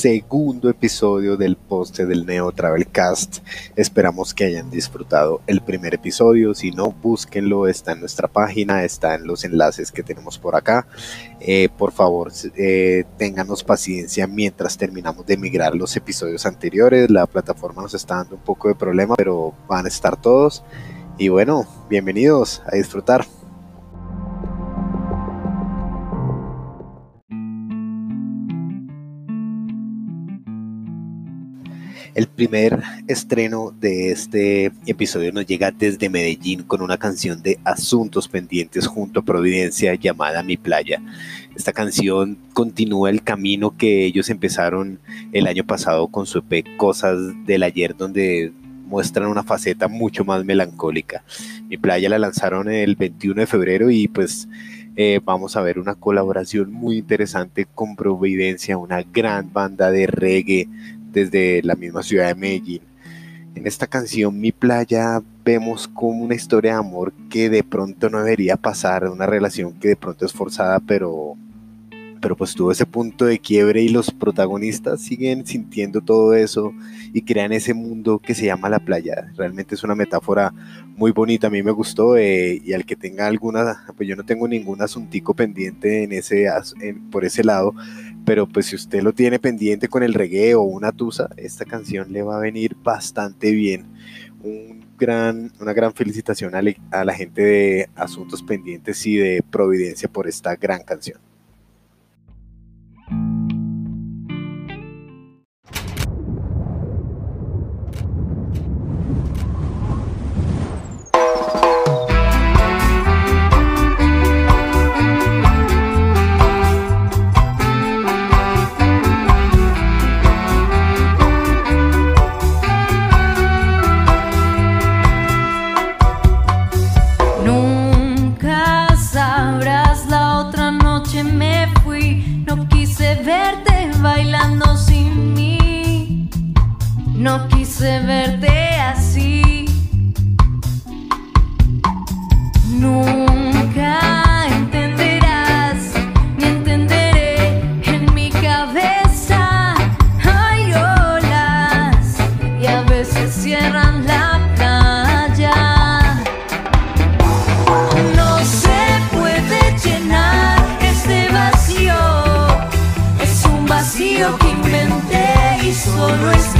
segundo episodio del poste del Neo Travelcast. Esperamos que hayan disfrutado el primer episodio. Si no, búsquenlo, está en nuestra página, está en los enlaces que tenemos por acá. Eh, por favor, eh, paciencia mientras terminamos de migrar los episodios anteriores. La plataforma nos está dando un poco de problema, pero van a estar todos. Y bueno, bienvenidos a disfrutar. El primer estreno de este episodio nos llega desde Medellín con una canción de Asuntos Pendientes junto a Providencia llamada Mi Playa. Esta canción continúa el camino que ellos empezaron el año pasado con su EP Cosas del Ayer, donde muestran una faceta mucho más melancólica. Mi Playa la lanzaron el 21 de febrero y pues eh, vamos a ver una colaboración muy interesante con Providencia, una gran banda de reggae desde la misma ciudad de Medellín. En esta canción, Mi Playa, vemos como una historia de amor que de pronto no debería pasar, una relación que de pronto es forzada, pero, pero pues tuvo ese punto de quiebre y los protagonistas siguen sintiendo todo eso y crean ese mundo que se llama la playa. Realmente es una metáfora muy bonita, a mí me gustó eh, y al que tenga alguna, pues yo no tengo ningún asuntico pendiente en ese, por ese lado, pero pues si usted lo tiene pendiente con el reggae o una tusa, esta canción le va a venir bastante bien. Un gran, una gran felicitación a la gente de Asuntos Pendientes y de Providencia por esta gran canción. De verte así, nunca entenderás ni entenderé. En mi cabeza hay olas y a veces cierran la playa. No se puede llenar este vacío. Es un vacío que inventé y solo es.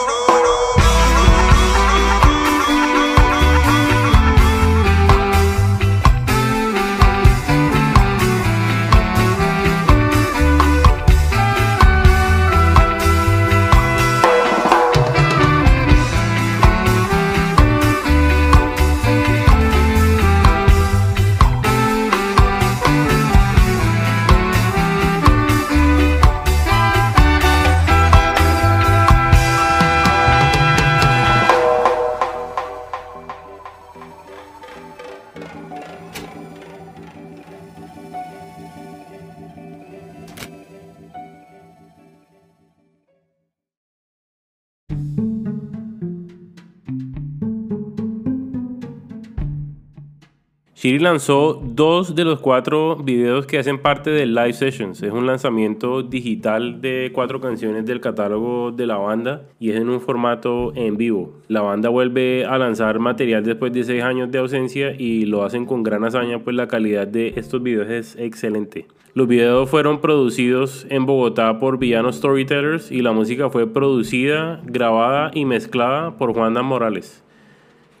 Shiri lanzó dos de los cuatro videos que hacen parte de Live Sessions. Es un lanzamiento digital de cuatro canciones del catálogo de la banda y es en un formato en vivo. La banda vuelve a lanzar material después de seis años de ausencia y lo hacen con gran hazaña, pues la calidad de estos videos es excelente. Los videos fueron producidos en Bogotá por Villano Storytellers y la música fue producida, grabada y mezclada por Juana Morales.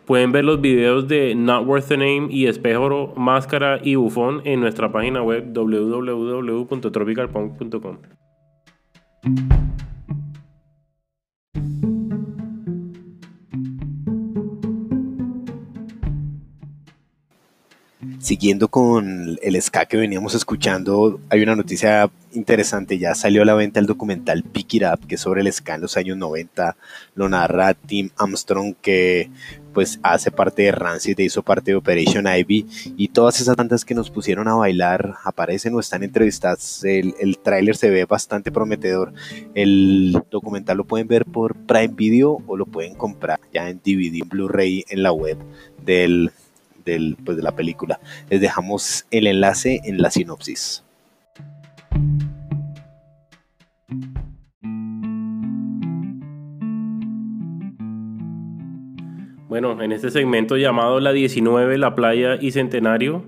Pueden ver los videos de Not Worth the Name y Espejo, Máscara y Bufón en nuestra página web www.tropicalpunk.com. Siguiendo con el ska que veníamos escuchando, hay una noticia interesante. Ya salió a la venta el documental Pick It Up, que es sobre el ska en los años 90. Lo narra Tim Armstrong, que pues hace parte de Rancid, hizo parte de Operation Ivy. Y todas esas bandas que nos pusieron a bailar aparecen o están entrevistadas. El, el tráiler se ve bastante prometedor. El documental lo pueden ver por Prime Video o lo pueden comprar ya en DVD, Blu-ray en la web del del, pues, de la película. Les dejamos el enlace en la sinopsis. Bueno, en este segmento llamado La 19, La Playa y Centenario,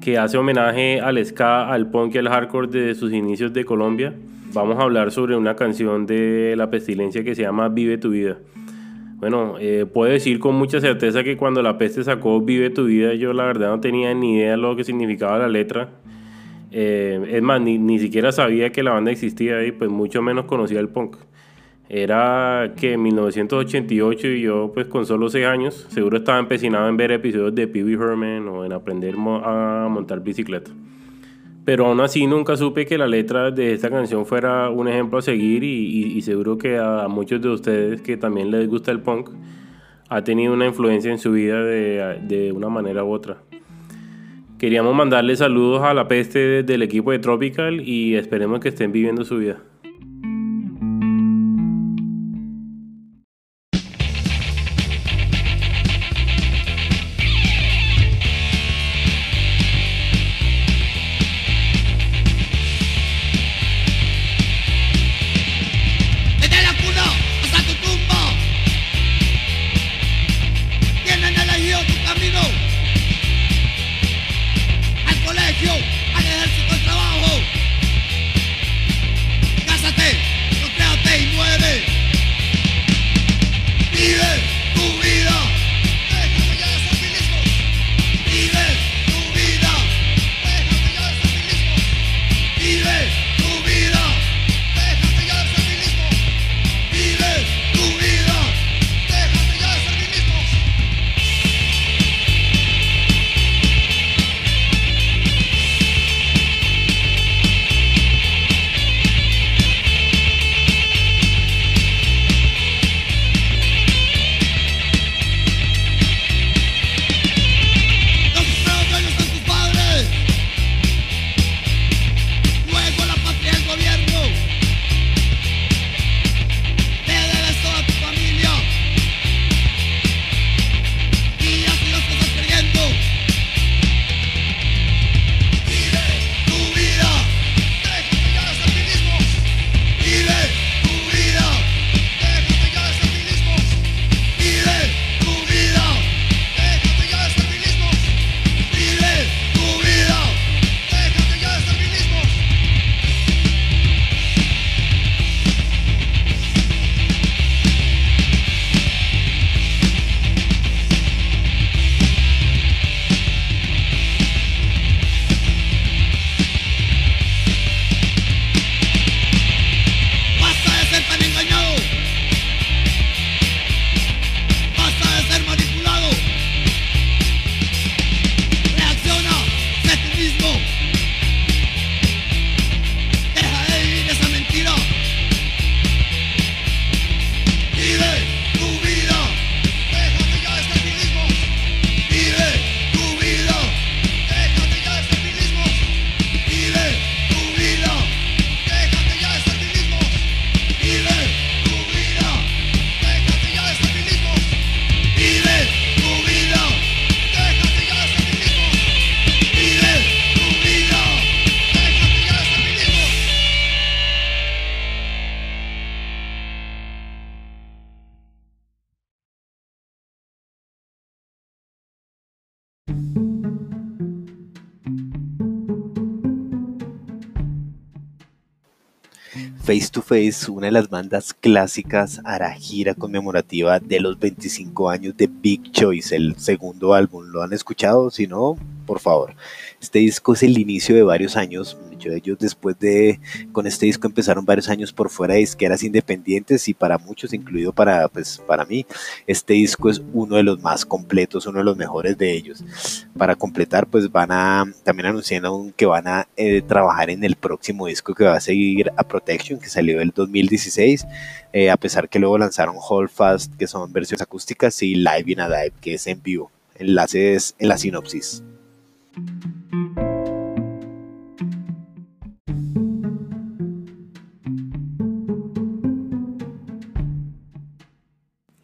que hace homenaje al ska, al punk y al hardcore de sus inicios de Colombia, vamos a hablar sobre una canción de la pestilencia que se llama Vive tu vida. Bueno, eh, puedo decir con mucha certeza que cuando la peste sacó Vive tu vida, yo la verdad no tenía ni idea de lo que significaba la letra. Eh, es más, ni, ni, siquiera sabía que la banda existía y pues mucho menos conocía el punk. Era que en 1988 y yo pues con solo 6 años seguro estaba empecinado en ver episodios de Pee Wee Herman o en aprender a montar bicicleta pero aún así nunca supe que la letra de esta canción fuera un ejemplo a seguir y, seguro que a, muchos de ustedes que también les gusta el punk ha tenido una influencia en su vida de, de una manera u otra. Queríamos mandarle saludos a la peste del equipo de Tropical y esperemos que estén viviendo su vida. Face to Face, una de las bandas clásicas, hará gira conmemorativa de los 25 años de Big Choice, el segundo álbum. ¿Lo han escuchado? Si no, por favor. Este disco es el inicio de varios años. Ellos después de, con este disco empezaron varios años por fuera de disqueras independientes y para muchos, incluido para, pues, para mí, este disco es uno de los más completos, uno de los mejores de ellos. Para completar, pues van a, también anunciaron que van a eh, trabajar en el próximo disco que va a seguir a Protection, que salió el 2016, eh, a pesar que luego lanzaron Hold Fast, que son versiones acústicas, y Live in a Dive, que es en vivo. Enlaces en la sinopsis.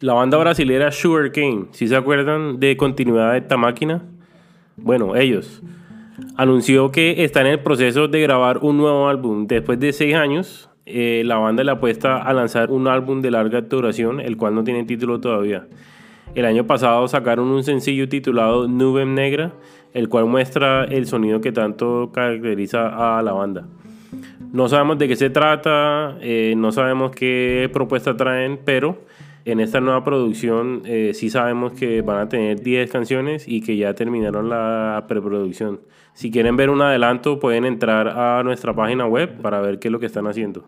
La banda brasilera Sugarcane, si se acuerdan de continuidad de esta máquina, bueno, ellos anunció que está en el proceso de grabar un nuevo álbum. Después de seis años, eh, la banda le apuesta a lanzar un álbum de larga duración, el cual no tiene título todavía. El año pasado sacaron un sencillo titulado Nube Negra, el cual muestra el sonido que tanto caracteriza a la banda. No sabemos de qué se trata, eh, no sabemos qué propuesta traen, pero en esta nueva producción eh, sí sabemos que van a tener 10 canciones y que ya terminaron la preproducción. Si quieren ver un adelanto pueden entrar a nuestra página web para ver qué es lo que están haciendo.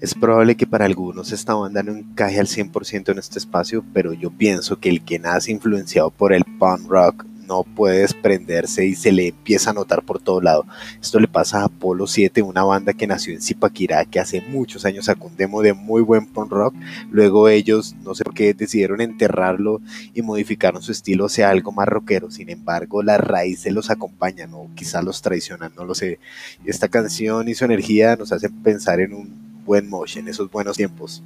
Es probable que para algunos esta banda no encaje al 100% en este espacio, pero yo pienso que el que nace influenciado por el punk rock no puede desprenderse y se le empieza a notar por todo lado. Esto le pasa a Apolo 7, una banda que nació en Zipaquirá, que hace muchos años sacó un demo de muy buen punk rock. Luego ellos, no sé por qué, decidieron enterrarlo y modificaron su estilo sea algo más rockero. Sin embargo, la raíz se los acompaña, o quizá los traicionan, no lo sé. Esta canción y su energía nos hacen pensar en un buen motion, esos buenos tiempos.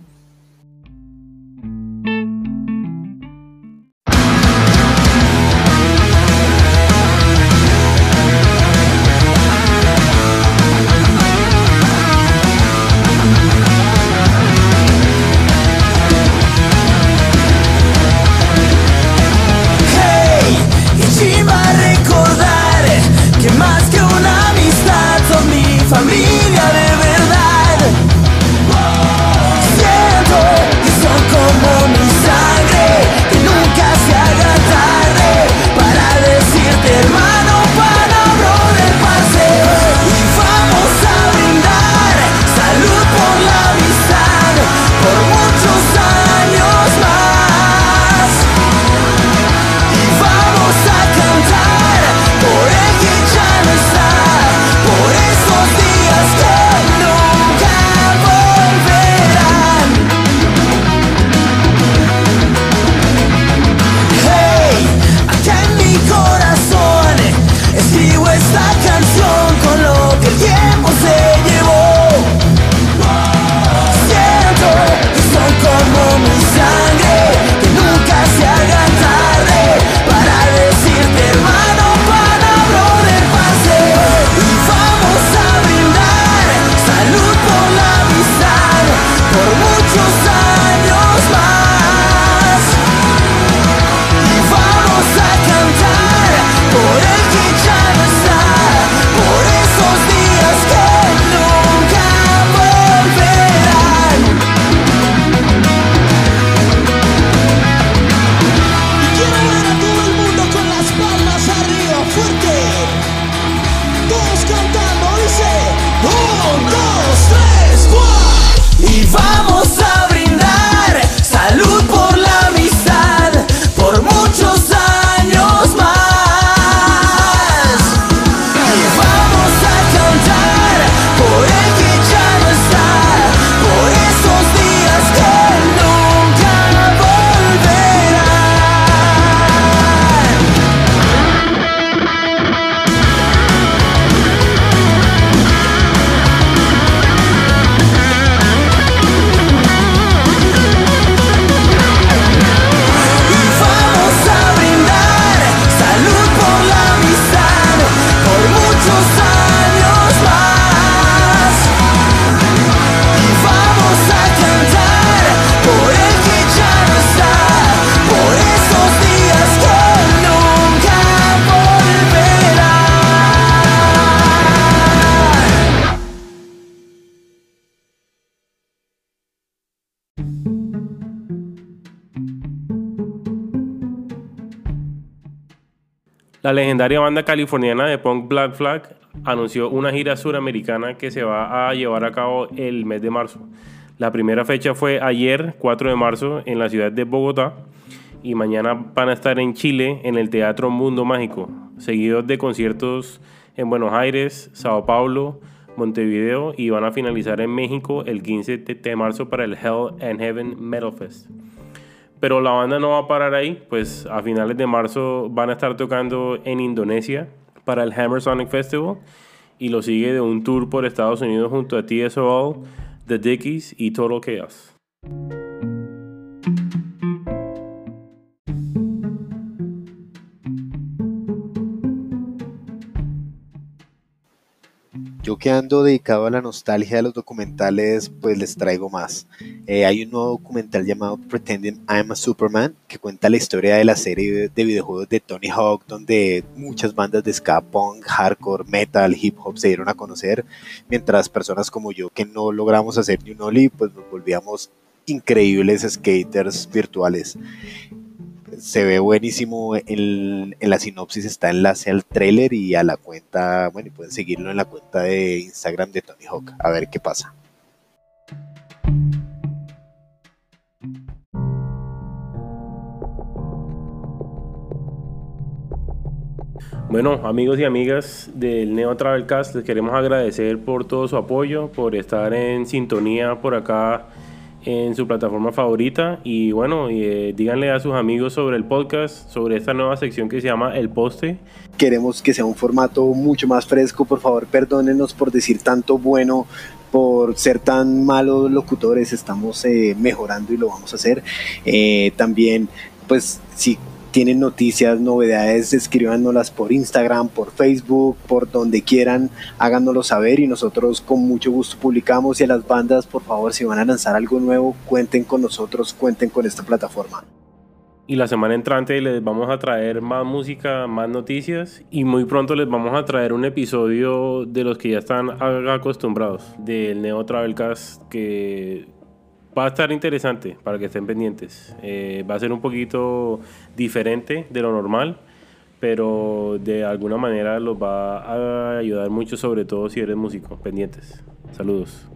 La legendaria banda californiana de punk Black Flag anunció una gira suramericana que se va a llevar a cabo el mes de marzo. La primera fecha fue ayer, 4 de marzo, en la ciudad de Bogotá y mañana van a estar en Chile en el Teatro Mundo Mágico, seguidos de conciertos en Buenos Aires, Sao Paulo, Montevideo y van a finalizar en México el 15 de marzo para el Hell and Heaven Metal Fest. Pero la banda no va a parar ahí, pues a finales de marzo van a estar tocando en Indonesia para el Hammer Sonic Festival y lo sigue de un tour por Estados Unidos junto a TSOL, The Dickies y Total Chaos. Que ando dedicado a la nostalgia de los documentales, pues les traigo más. Eh, hay un nuevo documental llamado Pretending I'm a Superman que cuenta la historia de la serie de videojuegos de Tony Hawk, donde muchas bandas de ska, punk, hardcore, metal, hip hop se dieron a conocer, mientras personas como yo que no logramos hacer ni un ollie, pues nos volvíamos increíbles skaters virtuales se ve buenísimo. En, la sinopsis está enlace al trailer y a la cuenta, bueno, y pueden seguirlo en la cuenta de Instagram de Tony Hawk, a ver qué pasa. Bueno, amigos y amigas del Neo Travelcast, les queremos agradecer por todo su apoyo, por estar en sintonía por acá en su plataforma favorita y bueno, eh, díganle a sus amigos sobre el podcast, sobre esta nueva sección que se llama El Poste. Queremos que sea un formato mucho más fresco, por favor perdónenos por decir tanto bueno, por ser tan malos locutores, estamos eh, mejorando y lo vamos a hacer. Eh, también, pues si tienen noticias, novedades, escríbanoslas por Instagram, por Facebook, por donde quieran, háganoslo saber y nosotros con mucho gusto publicamos y a las bandas, por favor, si van a lanzar algo nuevo, cuenten con nosotros, cuenten con esta plataforma. Y la semana entrante les vamos a traer más música, más noticias y muy pronto les vamos a traer un episodio de los que ya están acostumbrados del Neo Travelcast que Va a estar interesante para que estén pendientes. Eh, va a ser un poquito diferente de lo normal, pero de alguna manera los va a ayudar mucho, sobre todo si eres músico. Pendientes. Saludos.